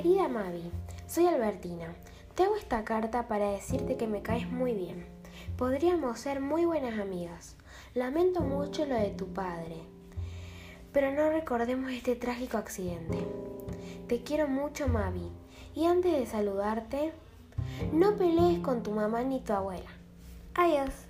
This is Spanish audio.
Querida Mavi, soy Albertina. Te hago esta carta para decirte que me caes muy bien. Podríamos ser muy buenas amigas. Lamento mucho lo de tu padre, pero no recordemos este trágico accidente. Te quiero mucho Mavi. Y antes de saludarte, no pelees con tu mamá ni tu abuela. Adiós.